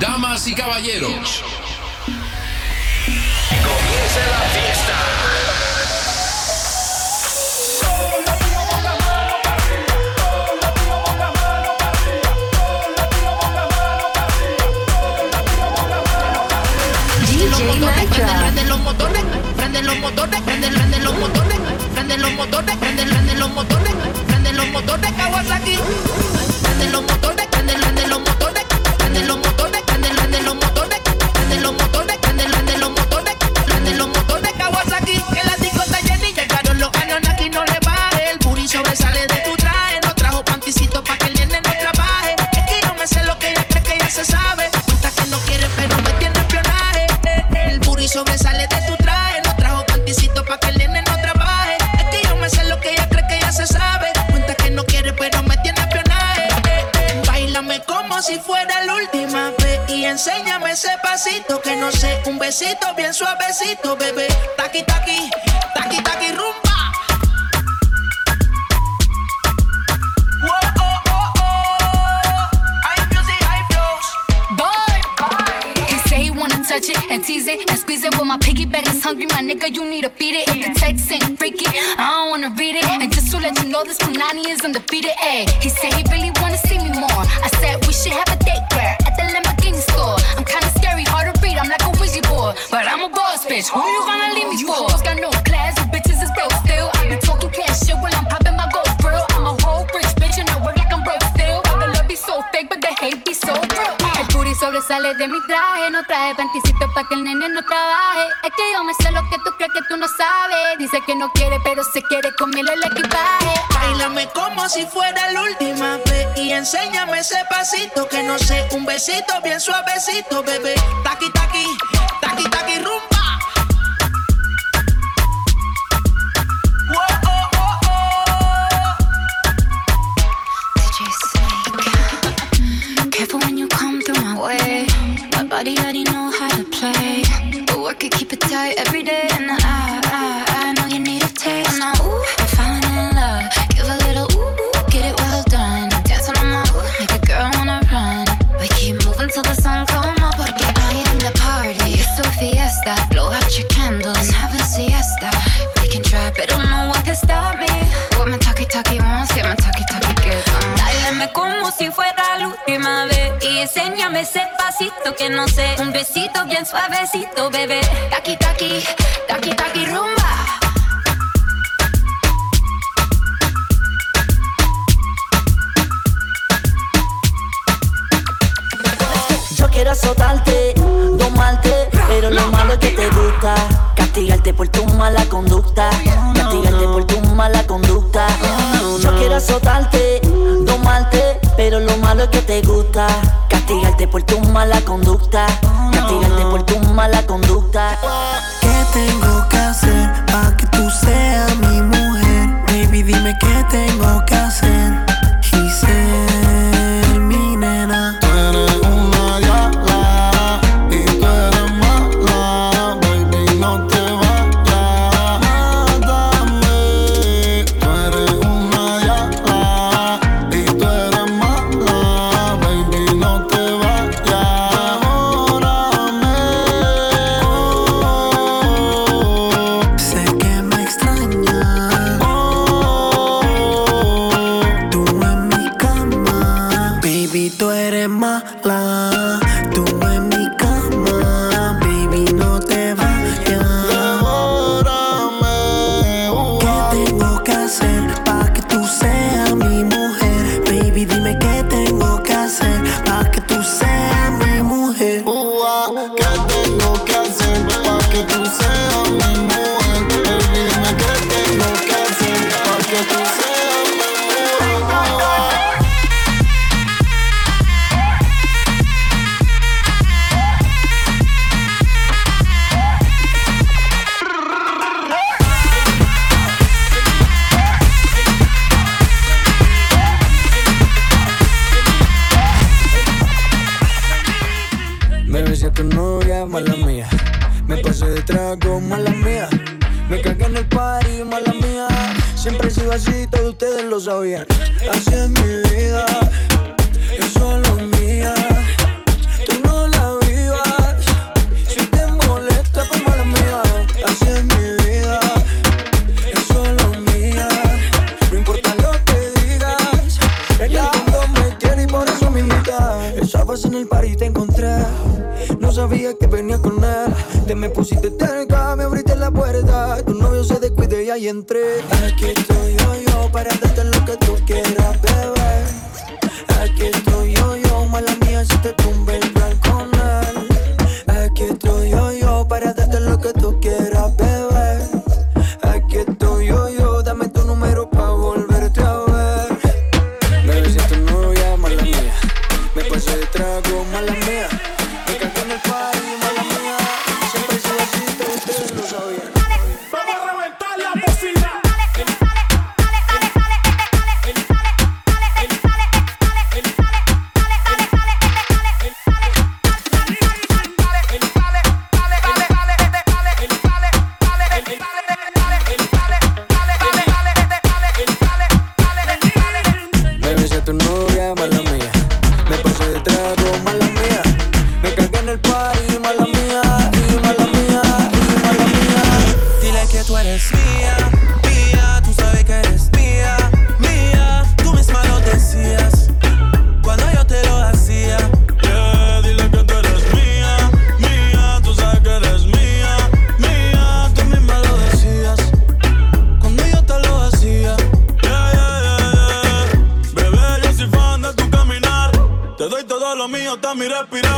Damas y caballeros. Comienza la fiesta. Prenden los motores, prenden los motores, prenden, prenden los motores, prenden los motores, prenden, prenden los motores, prenden los motores, Kawasaki. Prenden los motores, prenden, prenden los motores, ese pasito que no sé, un besito bien suavecito, bebé. Taqui taqui, taqui taqui rumba. Touch it and tease it and squeeze it. Well, my piggyback is hungry, my nigga. You need to beat it. If the text ain't freaky, I don't wanna read it. And just to let you know, this Punani is undefeated. Ayy, he said he really I'm a whole bitch and I work like I'm broke still. Love be so. El booty sobresale de mi traje, no traje panticito pa' que el nene no trabaje. Es que yo me sé lo que tú crees que tú no sabes. Dice que no quiere, pero se quiere comerle el equipaje. Bailame como si fuera la última vez y enséñame ese pasito que no sé, un besito bien suavecito, bebé. Taqui taqui, taqui taqui rumba. Body already know how to play. But work it, keep it tight every day. And I, I, ese pasito que no sé, un besito bien suavecito, bebé. Taki taki, taki taki rumba. Yo quiero azotarte, domarte, pero lo malo es que te gusta. Castigarte por tu mala conducta. Castigarte por tu mala conducta. Yo quiero azotarte, domarte, pero lo malo es que te gusta. Castigarte por tu mala conducta. Castigarte por tu mala conducta. ¿Qué tengo que Así es mi vida, es solo mía. Tú no la vivas, si te molesta, pues mala mía. Así es mi vida, es solo mía. No importa lo que digas, es que el mundo me tiene y por eso me invita. Estabas en el par y te encontré, no sabía que venía con él te me pusiste cerca, me abriste la puerta. Tu novio se descuide y ahí entré. Aquí estoy yo, yo para darte lo que tú quieras, bebé. it up, it up.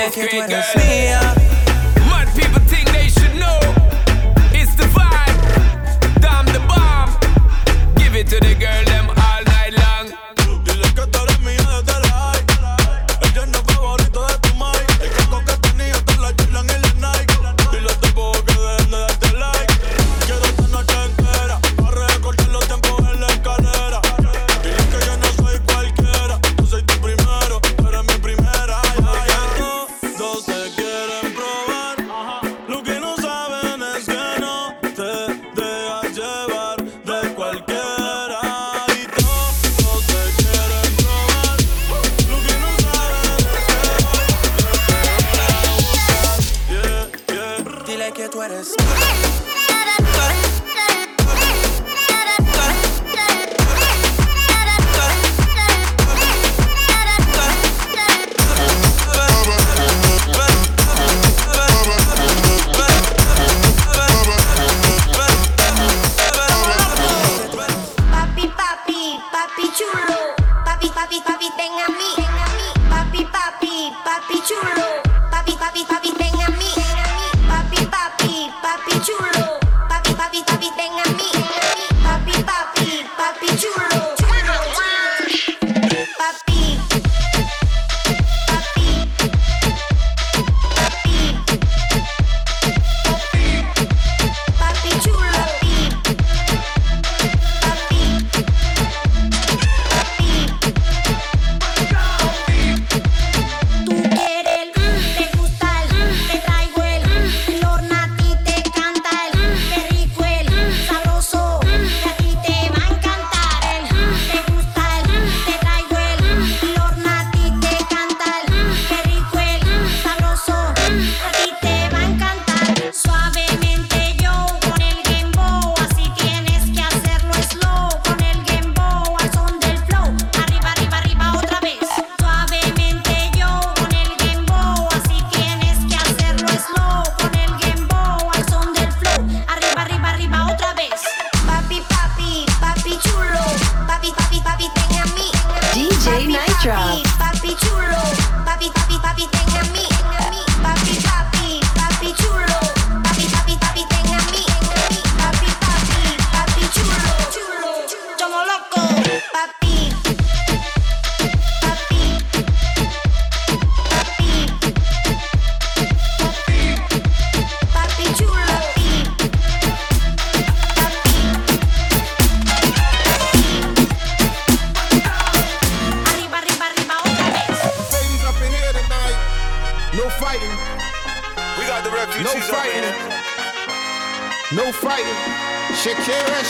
yes, great girl. Me, yeah.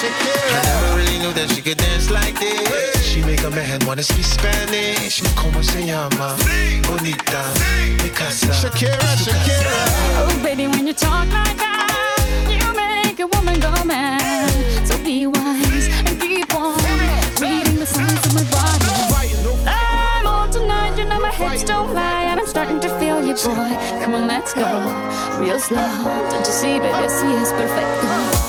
Shakira. I never really knew that she could dance like this. She make a man wanna speak Spanish. Como se llama? Bonita. Mikasa. Shakira, Shakira. Oh, baby, when you talk like that, you make a woman go mad. So be wise and keep on reading the signs of my body. I'm on tonight, you know my hips don't lie, and I'm starting to feel you, boy. Come on, let's go, real slow. Don't you see, baby, si es perfect.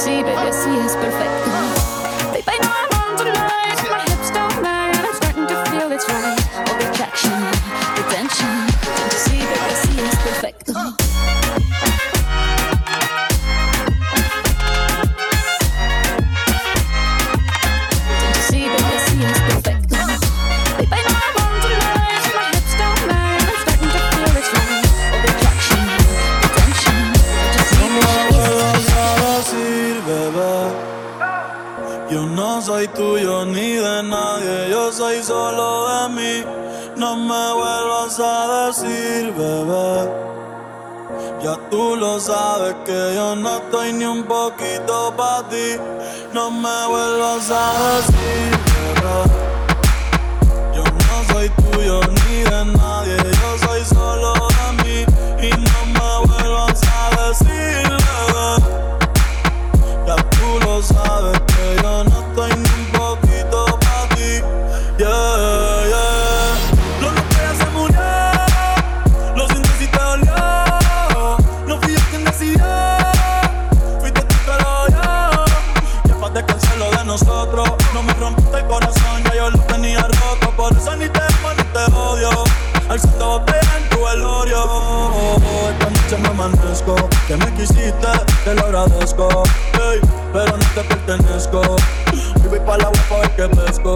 see, baby, see is perfecto. Sabes que yo no estoy ni un poquito para ti. No me vuelvas a decir, Te lo agradezco. Ey, pero no te pertenezco. Y voy pa' la que pesco.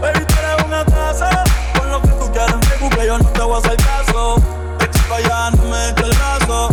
Baby, tú eres una taza. Con lo que tú quieras en que yo no te voy a hacer caso. Echa pa' allá, no me el brazo.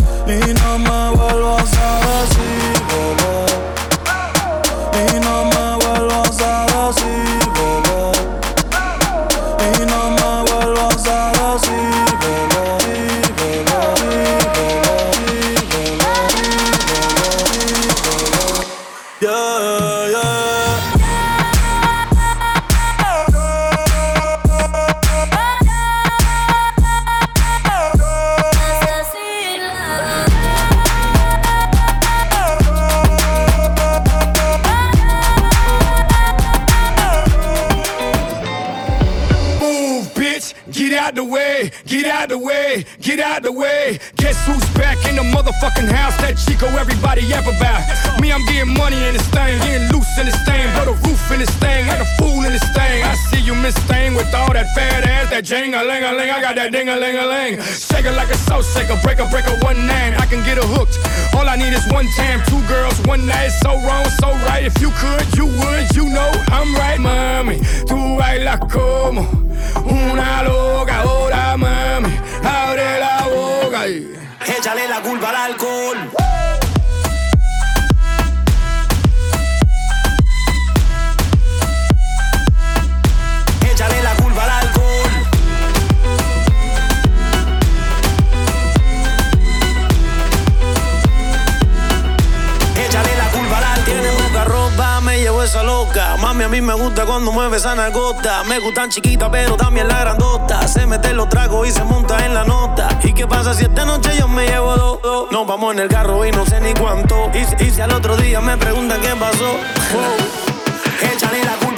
Everybody ever about. Me, I'm getting money in this thing. Getting loose in this thing. Put a roof in this thing. Ain't a fool in this thing. I see you, Miss Thing, with all that fat ass. That jing a ling a ling. I got that ding a ling a ling. Shake it like a soul shaker. Break a break a one nine. I can get her hooked. All I need is one time. Two girls, one night. So wrong, so right. If you could, you would. You know I'm right, mami. Tú bailas como una loca. Ahora, mami, abre la boca y... Échale la culpa al alcohol. Mami, a mí me gusta cuando mueve esa nalgota. Me gustan chiquitas, pero también la grandota. Se mete los tragos y se monta en la nota. ¿Y qué pasa si esta noche yo me llevo dos? dos? Nos vamos en el carro y no sé ni cuánto. Y, y si al otro día me preguntan qué pasó. oh, échale la culpa.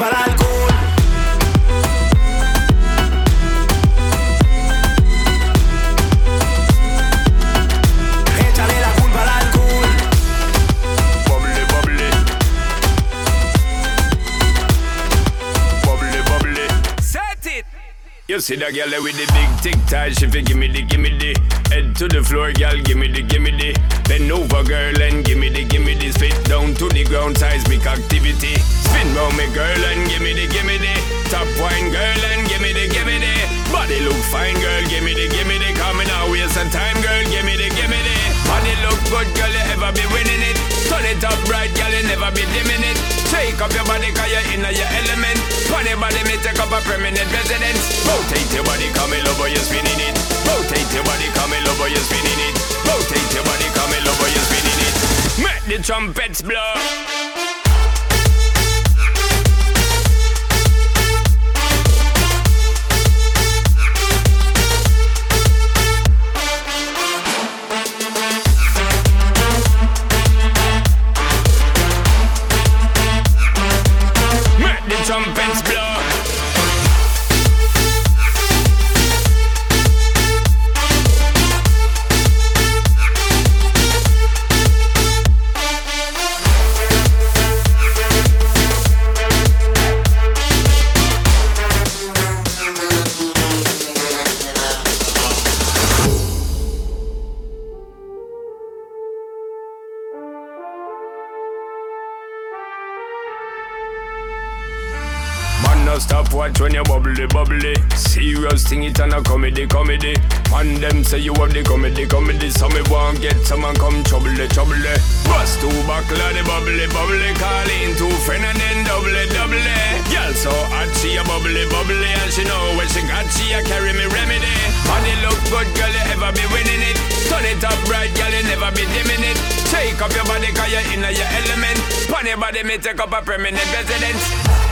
You see that girl with the big tic tac, she fi gimme the, gimme the Head to the floor, girl, gimme the, gimme the Bend over, girl, and gimme the, gimme the Spit down to the ground, seismic activity Spin round me, girl, and gimme the, gimme the Top wine, girl, and gimme the, gimme the Body look fine, girl, gimme the, gimme the Coming out, waste some time, girl, gimme the, gimme the Body look good, girl, you ever be winning it Turn it up right, girl, you never be dimming it Shake up your body, cause you're in your element. Funny body, me take up a permanent residence. Rotate your body, come in over, you're spinning it. Rotate your body, come in over, you're spinning it. Rotate your body, come in over, you're spinning it. Make the trumpets blow bubbly, bubbly. Serious thing, it and a comedy, comedy. And them say you have the comedy, comedy. So me want get someone come trouble, the trouble. Bust two buckle of the bubbly, bubbly. Call in two friend and then double, double. Girl so hot, she a bubbly, bubbly. And she know when she got, she a carry me remedy. Body look good, girl, you ever be winning it. Turn it up right, girl, you never be dimming it. Shake up your body, cause you're in your element. Pon your body, me take up a permanent residence.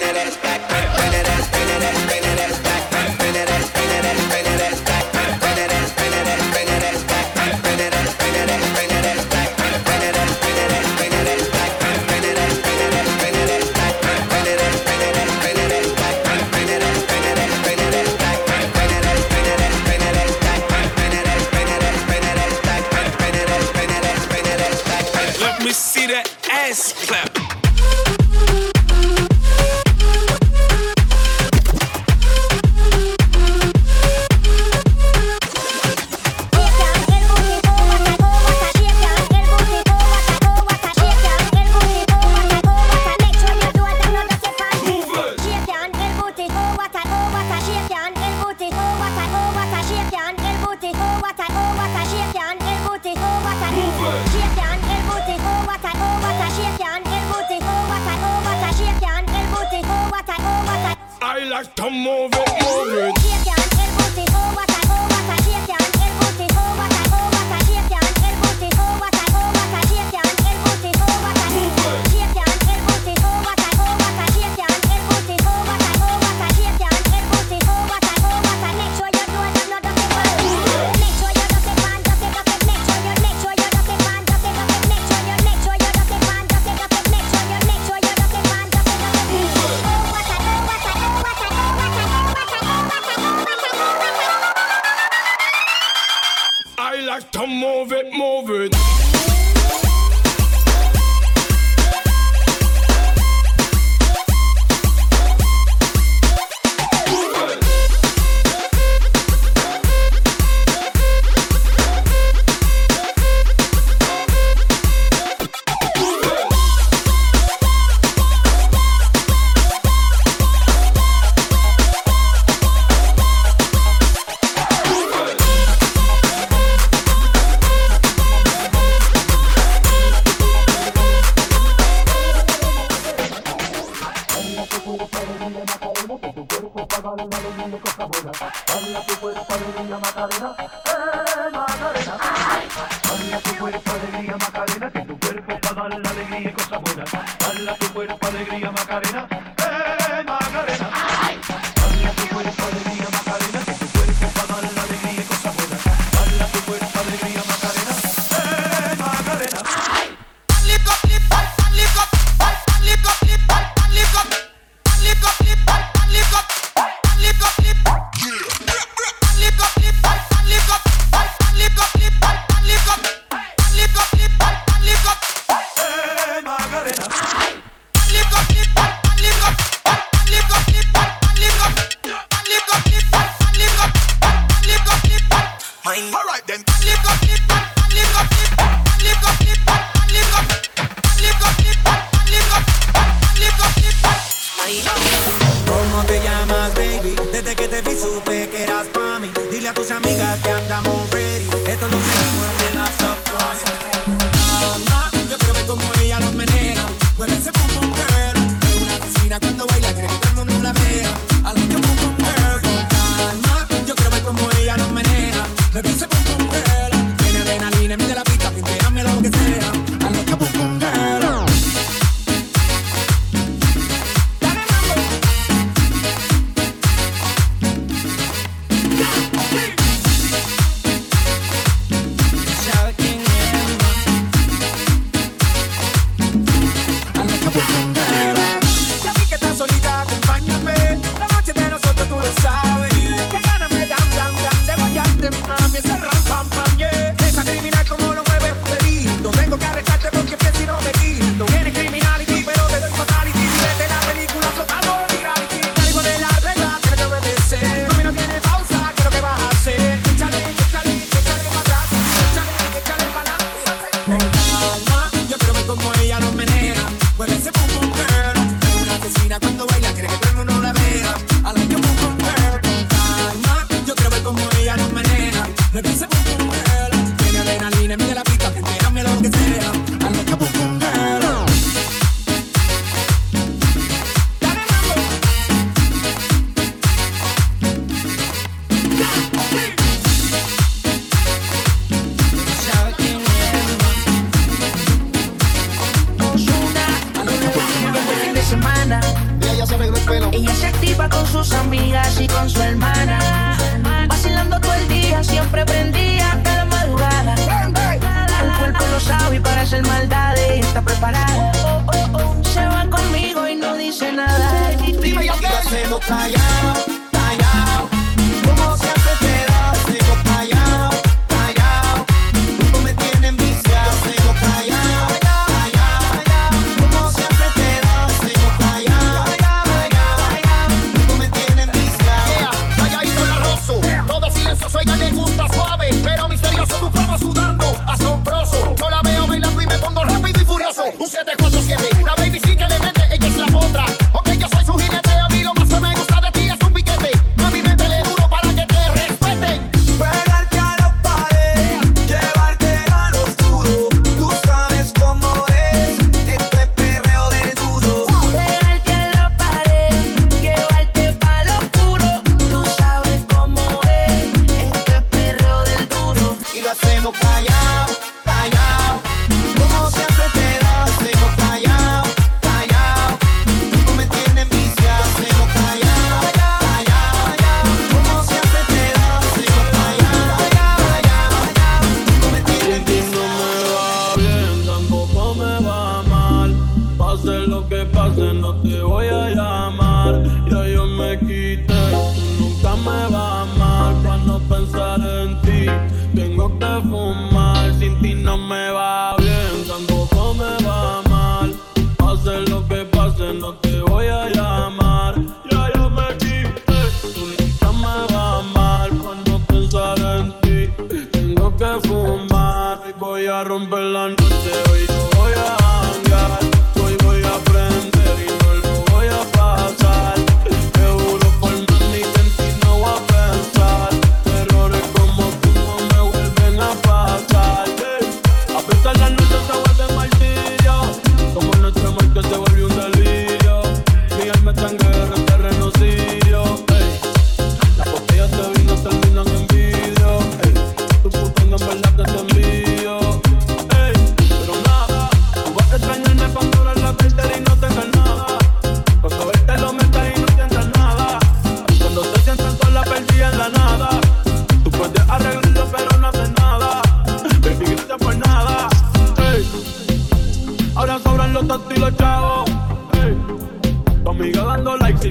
Água sem no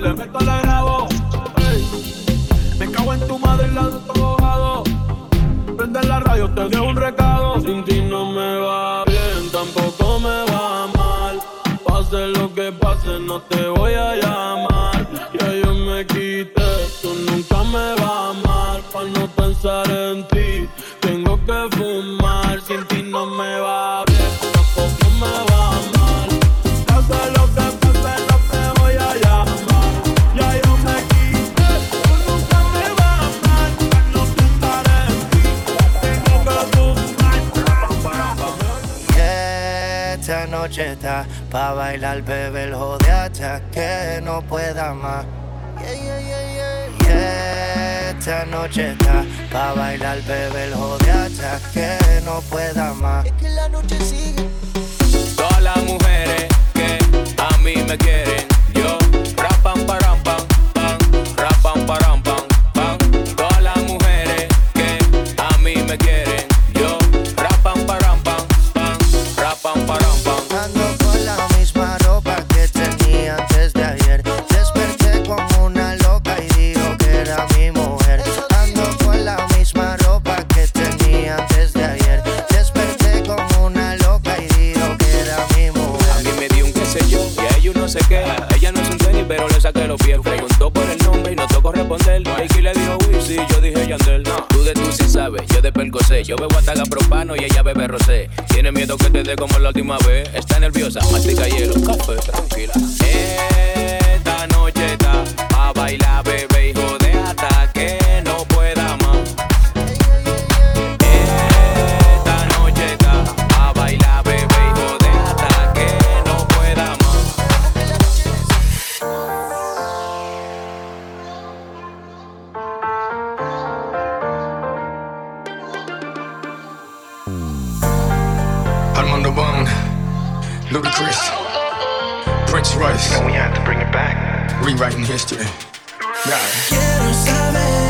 le meto la grabo. Me cago en tu madre y la antojado. Prende la radio, te dejo un recado. Sin ti no me va bien, tampoco me va mal. Pase lo que pase, no te voy a pa' bailar, bebé, el jode hasta que no pueda más. Yeah, esta noche está pa' bailar, bebé, el jode hasta que no pueda más. Es que la noche sigue. Todas las mujeres que a mí me quieren, yo rapam param Yo bebo hasta propano y ella bebe rosé. Tiene miedo que te dé como la última vez. Está nerviosa, mastica hielo, café, tranquila. Esta noche está a bailar, bebé, hijo de Prince Royce. we have to bring it back. Rewriting history. Right. Quiero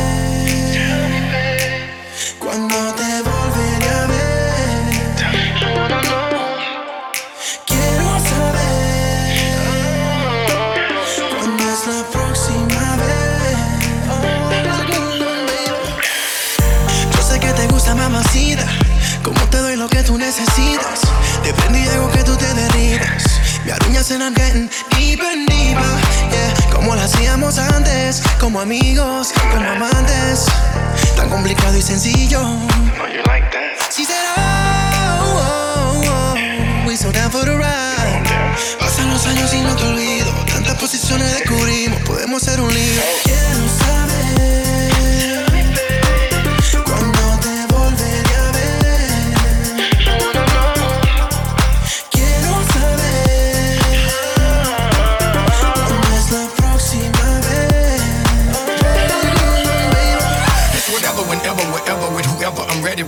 En I'm getting deeper and deeper, yeah. Como lo hacíamos antes, como amigos, como amantes. Tan complicado y sencillo. Si será, oh, oh, oh, we so down for the ride. Pasan los años y no te olvido. Tantas posiciones descubrimos, podemos ser un lío. Quiero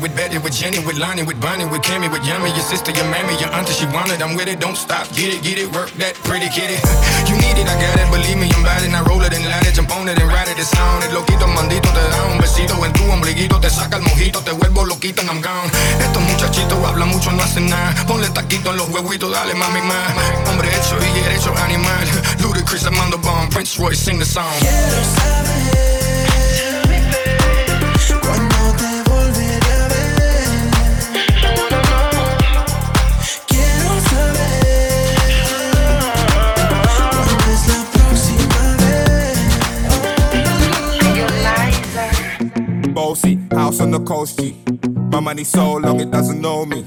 with Betty, with Jenny, with Lonnie, with Bonnie, with Kimmy, with Yummy, your sister, your mammy, your auntie, she wanted. I'm with it, don't stop. Get it, get it, work that pretty kitty. You need it, I got it, believe me, I'm bad and I roll it and let it, jump on it and ride it, it's on it. Loquito, mandito, te da un besito en tu ombliguito, te saca el mojito, te vuelvo loquito and I'm gone. Estos muchachitos hablan mucho, no hacen nada. Ponle taquito en los huevitos, dale mami más. Hombre hecho y derecho animal. Ludacris, Armando Bone, Prince Royce, sing the song. Quiero saber house on the coast, G. My money so long it doesn't know me.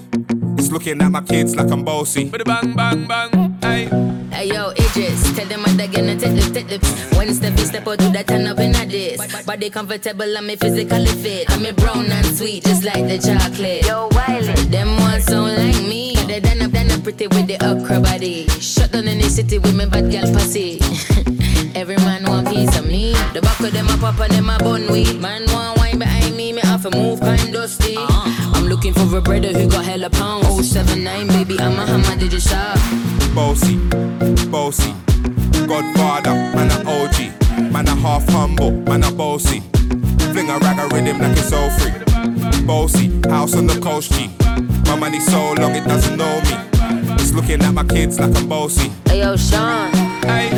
It's looking at my kids like I'm bossy. But Bang, bang, bang, hey. Hey yo, Idris, tell them what they're gonna take the take the One step, you step out, do that turn up in a this. Body comfortable, I'm physically fit. I'm a brown and sweet, just like the chocolate. Yo, Wiley, them ones sound like me. They done up, done up pretty with the upper body. Shut down in the city with me bad girl pussy. Every man want piece of me. The back of them a pop and them a bun weed. Man want wine behind me, me have to move kind dusty. I'm looking for a brother who got hella pounds. 079, baby, I'm a hammer, did you shop? Bossy, bossy. Godfather, man a OG. Man a half humble, man a bossy. Fling a rag a rhythm like it's all free. Bossy, house on the coast, G. My money so long it doesn't know me. It's looking at my kids like I'm bossy. Hey yo, Sean. Hey,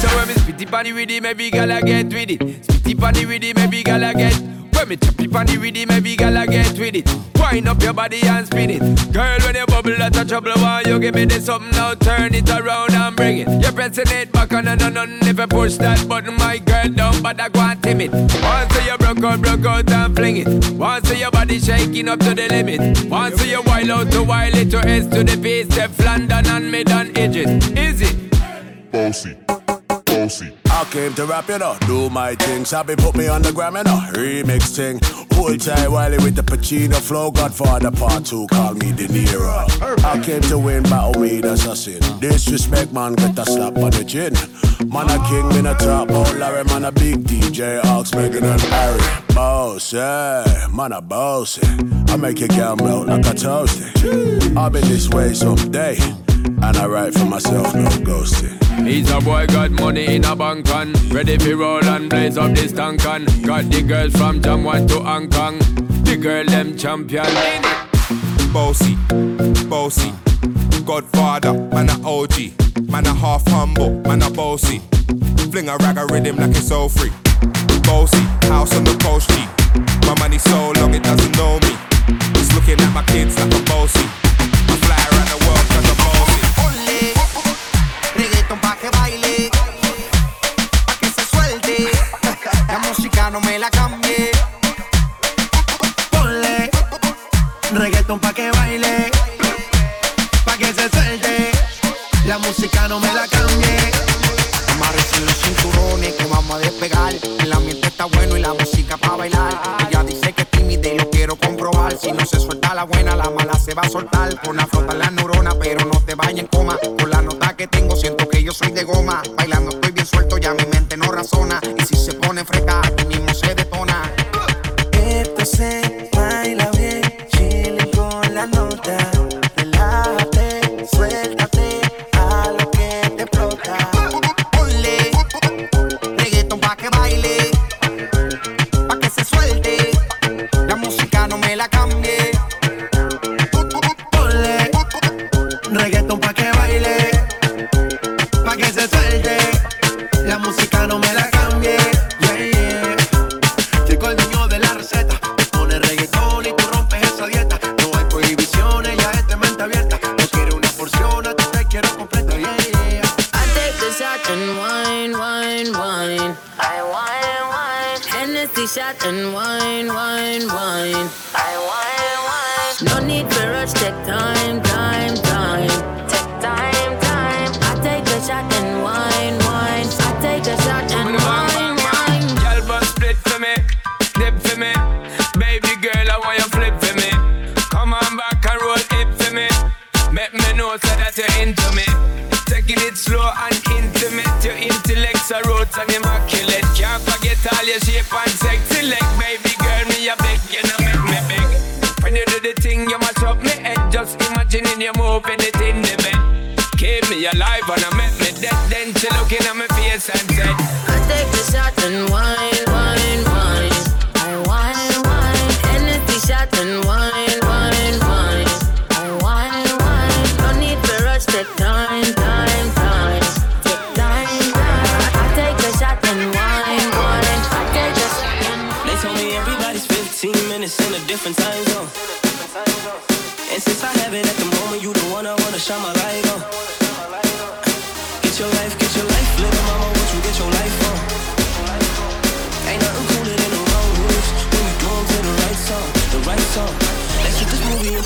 so when me spitty party with it, maybe gala get with it. Spitty party with it, maybe gala get. When me chop it on the rhythm, every gal I get with it. Wind up your body and spin it. Girl, when you bubble, that's a trouble. Why you give me this something now? Turn it around and bring it. You're pressing it back on and on and if you push that button, my girl but I go and timid. Once you broke out, broke out and fling it. Once your body shaking up to the limit. Once you wild out to wild it to S to the base, step London and mid edges. Is it? Bossy. Bossy. I came to rap, you know, do my thing. Sabi put me on the gram, you know, remix thing. Hold tight Wiley with the Pacino flow. Godfather part two, call me De Niro. I came to win, battle me, that's a sin. Disrespect, man, get a slap on the chin. Man, a king, in a top, oh Larry, man, a big DJ, Ox, Megan and Harry. Boss, yeah, man, a boss. Eh. I make your girl melt like a toasty. I'll be this way someday. And I write for myself, no ghosting. He's a boy got money in a bank on Ready for roll and blaze up this tank on Got the girls from Jamwan to Hong Kong. The girl them champion. Bossy, bossy. Godfather, man a OG Man a half humble, man a bossy. Fling a rag a rhythm like it's all free. Bossy, house on the coast G. My money so long it doesn't know me. It's looking at my kids like a bossy no me la cambie. Ponle reggaeton pa' que baile, pa' que se suelte. La música no me la cambie. Amarres en los cinturones que vamos a despegar. El ambiente está bueno y la música pa' bailar. Ella dice que es tímida y lo quiero comprobar. Si no se suelta la buena, la mala se va a soltar. Pon a flotar la neurona, pero no te vayas en coma. Con la nota que tengo, siento que yo soy de goma. Roots and immaculate. Can't forget all your shape and sexy leg. Baby girl, me a beg, you know make me beg. When you do the thing, you must up me head. Just imagining you moving it in the bed. Keep me alive and I make me dead. Then she looking at my face and said, I take the shot and wine,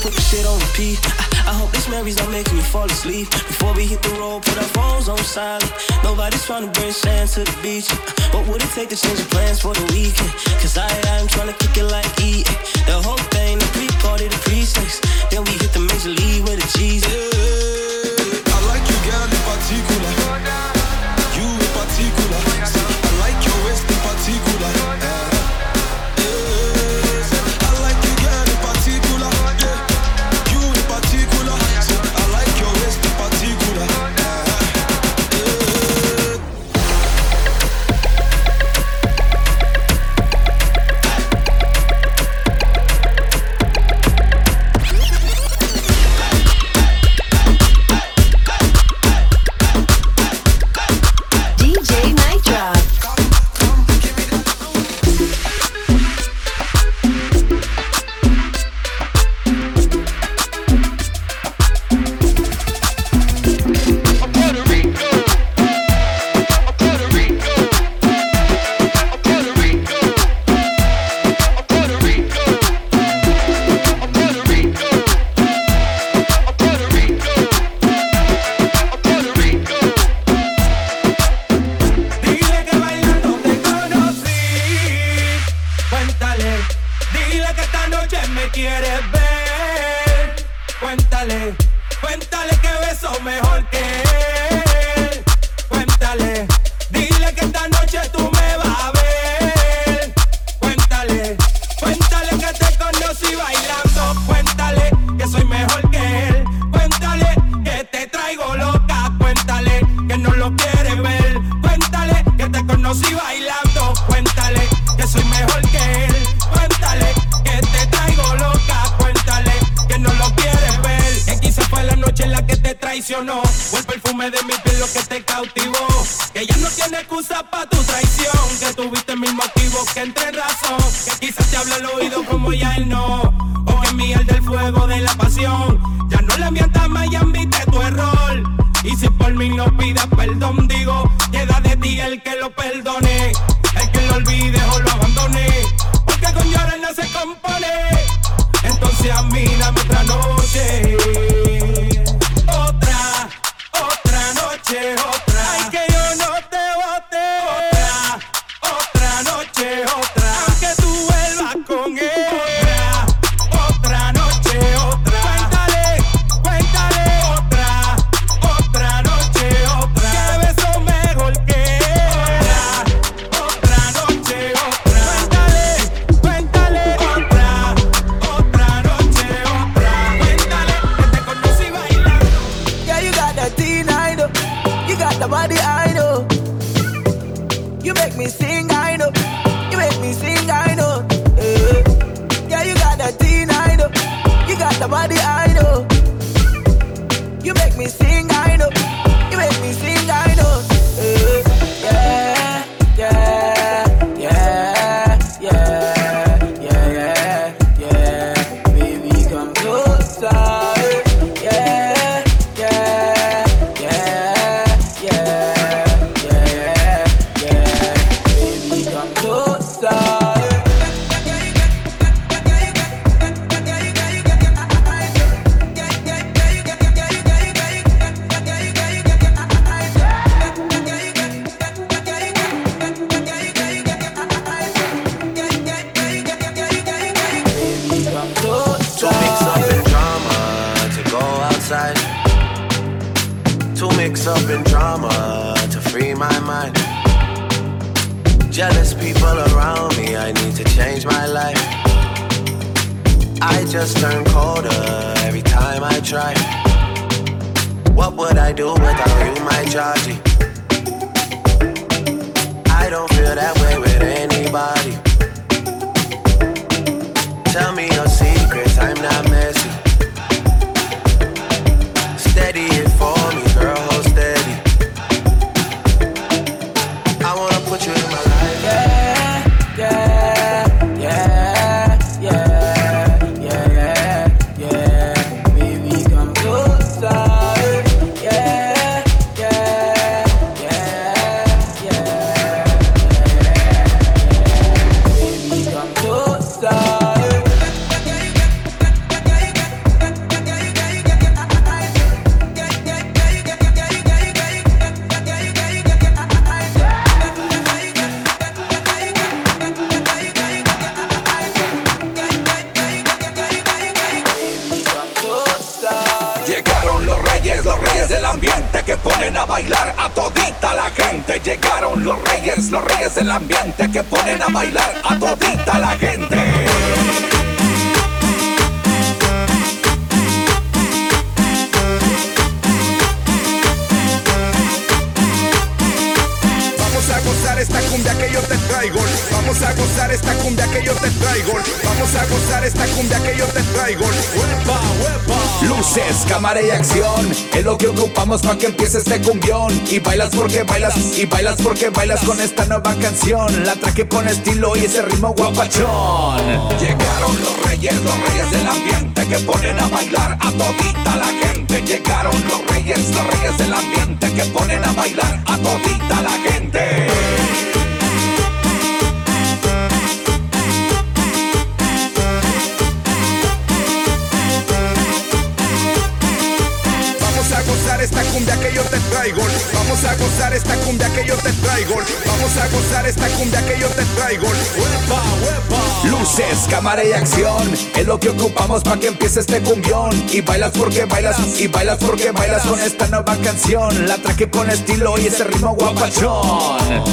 put the shit on repeat. I, I hope these memories don't make me fall asleep. Before we hit the road, put our phones on silent. Nobody's trying to bring sand to the beach. What would it take to change the plans for the weekend? Cause I, I'm trying to kick it like eating. The whole thing, the pre-party, the pre-sex. Then we hit the major league with the cheese. I like you, girl, in particular. You in particular. I like your waist in particular. Eh, up in drama to free my mind. Jealous people around me, I need to change my life. I just turn colder every time I try. What would I do without you, my Georgie? I don't feel that way with anybody. Tell me your secrets, I'm not. el ambiente que ponen a bailar a todita la gente. Vamos a gozar esta cumbia que yo te traigo. Vamos a gozar esta cumbia que yo te traigo. Vamos a gozar esta cumbia que yo te traigo. Huepa, huepa. Luces, cámara y acción Es lo que ocupamos para que empiece este cumbión Y bailas porque bailas, y bailas porque bailas Con esta nueva canción. La traje con estilo y ese ritmo guapachón. Llegaron los reyes, los reyes del ambiente Que ponen a bailar a todita la gente. Llegaron los reyes, los reyes del ambiente Que ponen a bailar a todita la gente. cumbia que yo te traigo. Vamos a gozar esta cumbia que yo te traigo. Vamos a gozar esta cumbia que yo te traigo. Uepa, uepa. Luces, cámara y acción. Es lo que ocupamos para que empiece este cumbión. Y bailas porque bailas, y bailas porque bailas con esta nueva canción. La traje con estilo y ese ritmo guapachón.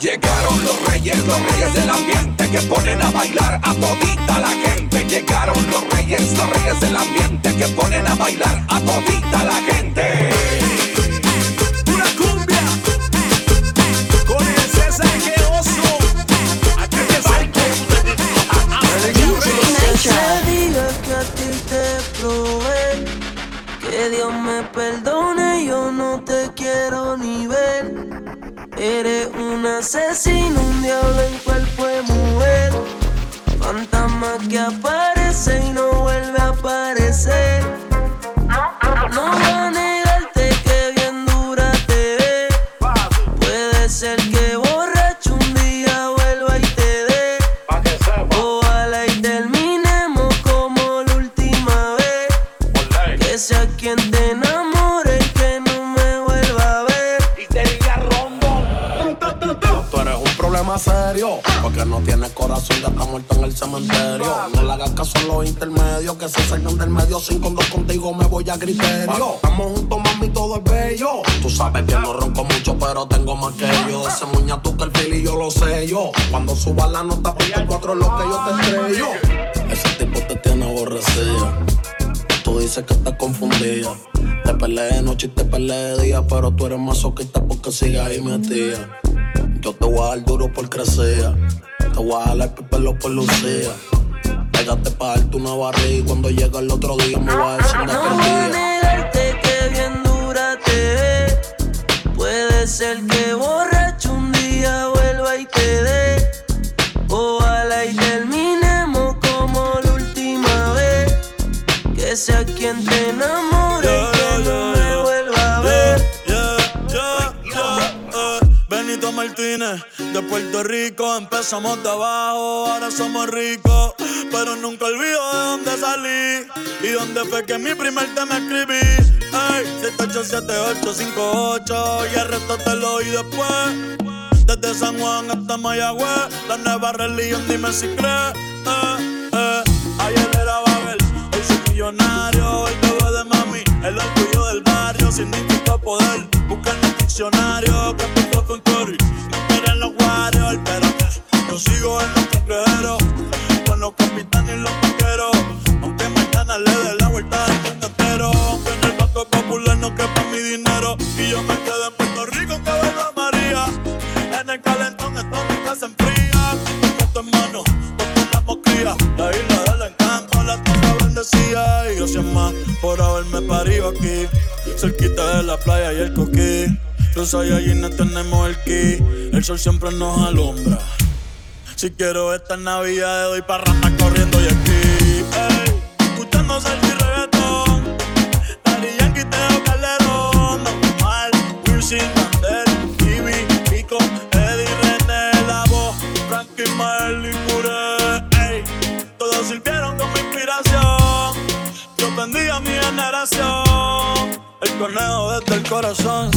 Llega los reyes, los reyes del ambiente que ponen a bailar a todita la gente. Llegaron los reyes, los reyes del ambiente que ponen a bailar a todita la gente. Eres un asesino, un diablo en cuerpo de mujer. Fantasma que aparece por lucía. Pégate pa' darte una barriga y cuando llega el otro día me voy a decir de No voy a negarte que bien dura te ve. Puede ser que borracho un día vuelva y te dé. Ojalá y terminemos como la última vez. Que sea quien te enamore y que no me vuelva a ver. Yeah, yeah, yeah, eh. Benito Martínez, de Puerto Rico, empezamos de abajo, somos ricos. Pero nunca olvido de dónde salí y dónde fue que mi primer tema escribí. Ey, 787858 y el resto te lo oí después. Desde San Juan hasta Mayagüez, la nueva religión, dime si crees. Eh, eh. Ayer era Babel, hoy soy millonario, el bebé de mami, el orgullo del barrio, significa poder. Busca en el diccionario, que empezó con Curry, Saiyajines tenemos el ki, el sol siempre nos alumbra. Si quiero esta Navidad, doy parranda corriendo y aquí. Escuchando salsa y reggaetón. Daddy Yankee, Teo Calderón. Don Omar, Wisin, Yandel, Ivy, Pico, Eddie, René, La Voz, Frankie, Mael y Curé. Ey, todos sirvieron como inspiración. Yo bendiga mi generación. El conejo desde el corazón.